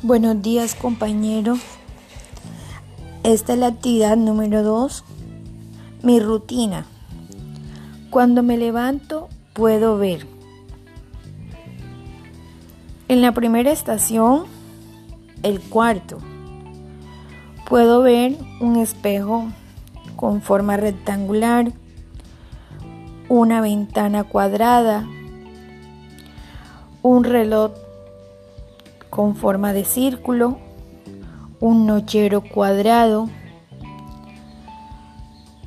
Buenos días compañeros. Esta es la actividad número 2. Mi rutina. Cuando me levanto puedo ver. En la primera estación, el cuarto. Puedo ver un espejo con forma rectangular, una ventana cuadrada, un reloj con forma de círculo, un nochero cuadrado,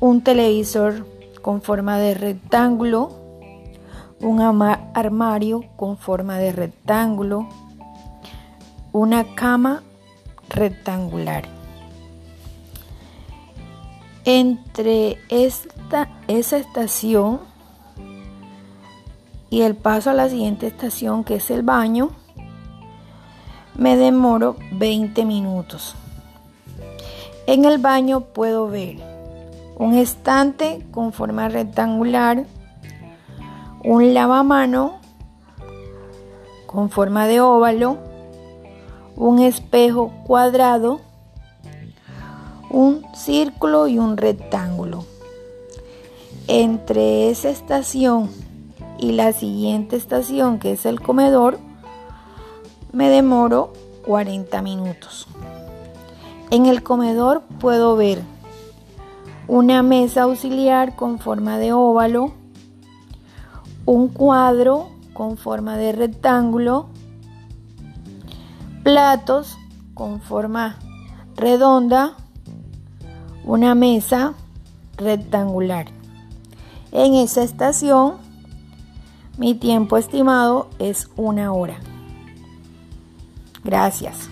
un televisor con forma de rectángulo, un armario con forma de rectángulo, una cama rectangular. Entre esta, esa estación y el paso a la siguiente estación que es el baño, me demoro 20 minutos. En el baño puedo ver un estante con forma rectangular, un lavamano con forma de óvalo, un espejo cuadrado, un círculo y un rectángulo. Entre esa estación y la siguiente estación, que es el comedor, me demoro 40 minutos. En el comedor puedo ver una mesa auxiliar con forma de óvalo, un cuadro con forma de rectángulo, platos con forma redonda, una mesa rectangular. En esa estación, mi tiempo estimado es una hora. Gracias.